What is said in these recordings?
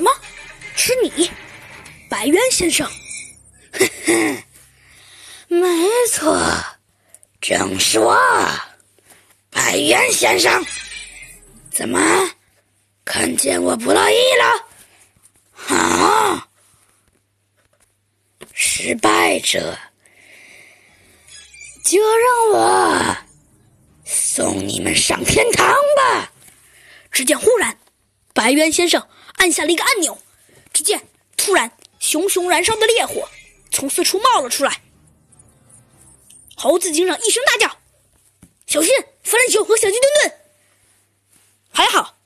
什么？是你，白渊先生？呵呵，没错，正是我，白渊先生。怎么，看见我不乐意了？好，失败者，就让我送你们上天堂吧。只见忽然，白渊先生按下了一个按钮，只见突然熊熊燃烧的烈火从四处冒了出来。猴子警长一声大叫：“小心！弗兰熊和小鸡墩墩！”还好，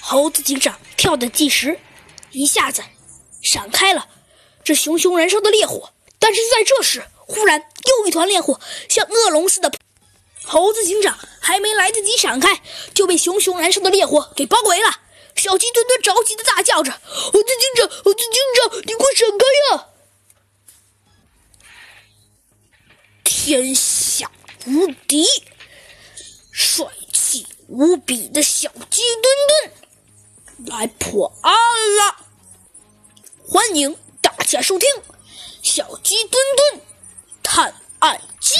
猴子警长跳的计时，一下子闪开了这熊熊燃烧的烈火。但是在这时，忽然又一团烈火像恶龙似的。猴子警长还没来得及闪开，就被熊熊燃烧的烈火给包围了。小鸡墩墩着急的大叫着：“猴子警长，猴子警长，你快闪开呀！”天下无敌，帅气无比的小鸡墩墩来破案了！欢迎大家收听《小鸡墩墩探案记》。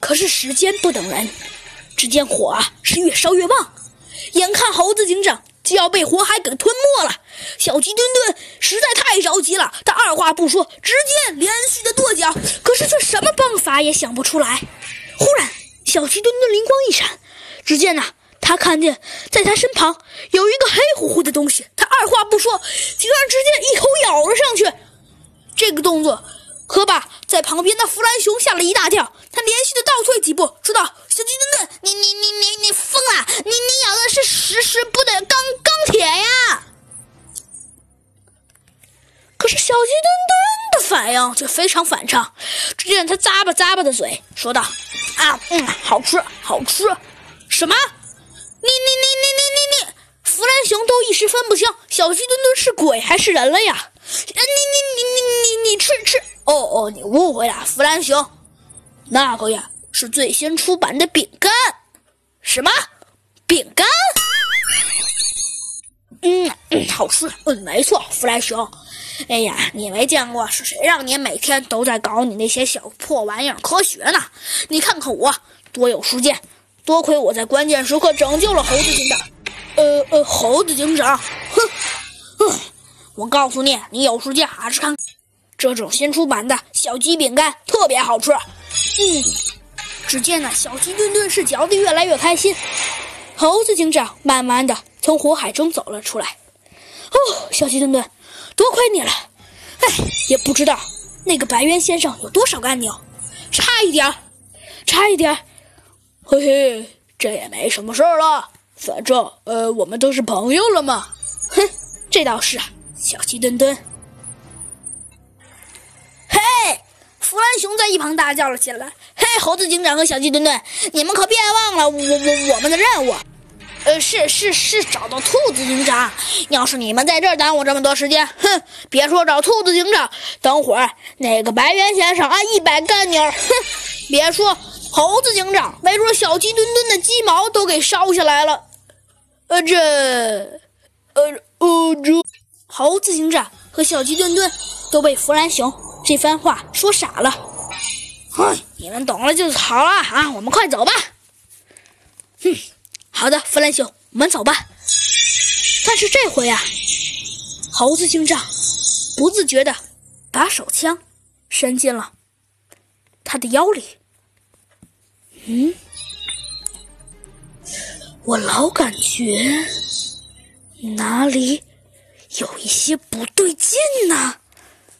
可是时间不等人，只见火啊是越烧越旺，眼看猴子警长就要被火海给吞没了。小鸡墩墩实在太着急了，他二话不说，直接连续的跺脚，可是却什么办法也想不出来。忽然，小鸡墩墩灵光一闪，只见呐，他看见在他身旁有一个黑乎乎的东西，他二话不说，竟然直接一口咬了上去。这个动作。可把在旁边的弗兰熊吓了一大跳，他连续的倒退几步，说道：“小鸡墩墩，你你你你你疯了！你你咬的是实实不得钢钢铁呀！”可是小鸡墩墩的反应却非常反常，只见他咂巴咂巴的嘴，说道：“啊，嗯，好吃，好吃。什么？你你你你你你你！弗兰熊都一时分不清小鸡墩墩是鬼还是人了呀！你你你你你你吃吃！”哦哦，你误会了，弗兰熊，那个呀是最新出版的饼干。什么饼干？嗯嗯，好吃。嗯，没错，弗兰熊。哎呀，你没见过是谁让你每天都在搞你那些小破玩意儿科学呢？你看看我多有实践，多亏我在关键时刻拯救了猴子警长。呃呃，猴子警长，哼哼，我告诉你，你有时间还是看。这种新出版的小鸡饼干特别好吃，嗯。只见那小鸡墩墩是嚼得越来越开心。猴子警长慢慢的从火海中走了出来。哦，小鸡墩墩，多亏你了。哎，也不知道那个白猿先生有多少个按钮，差一点，差一点。嘿嘿，这也没什么事儿了，反正呃，我们都是朋友了嘛。哼，这倒是啊，小鸡墩墩。弗兰熊在一旁大叫了起来：“嘿，猴子警长和小鸡墩墩，你们可别忘了我我我们的任务。呃，是是是，找到兔子警长。要是你们在这儿耽误这么多时间，哼，别说找兔子警长，等会儿那个白猿先生按一百个钮，哼，别说猴子警长，没准小鸡墩墩的鸡毛都给烧下来了。呃，这，呃呃这，猴子警长和小鸡墩墩都被弗兰熊。”这番话说傻了，哼，你们懂了就好了啊！我们快走吧。哼，好的，弗兰熊，我们走吧。但是这回啊，猴子警长不自觉的把手枪伸进了他的腰里。嗯，我老感觉哪里有一些不对劲呢。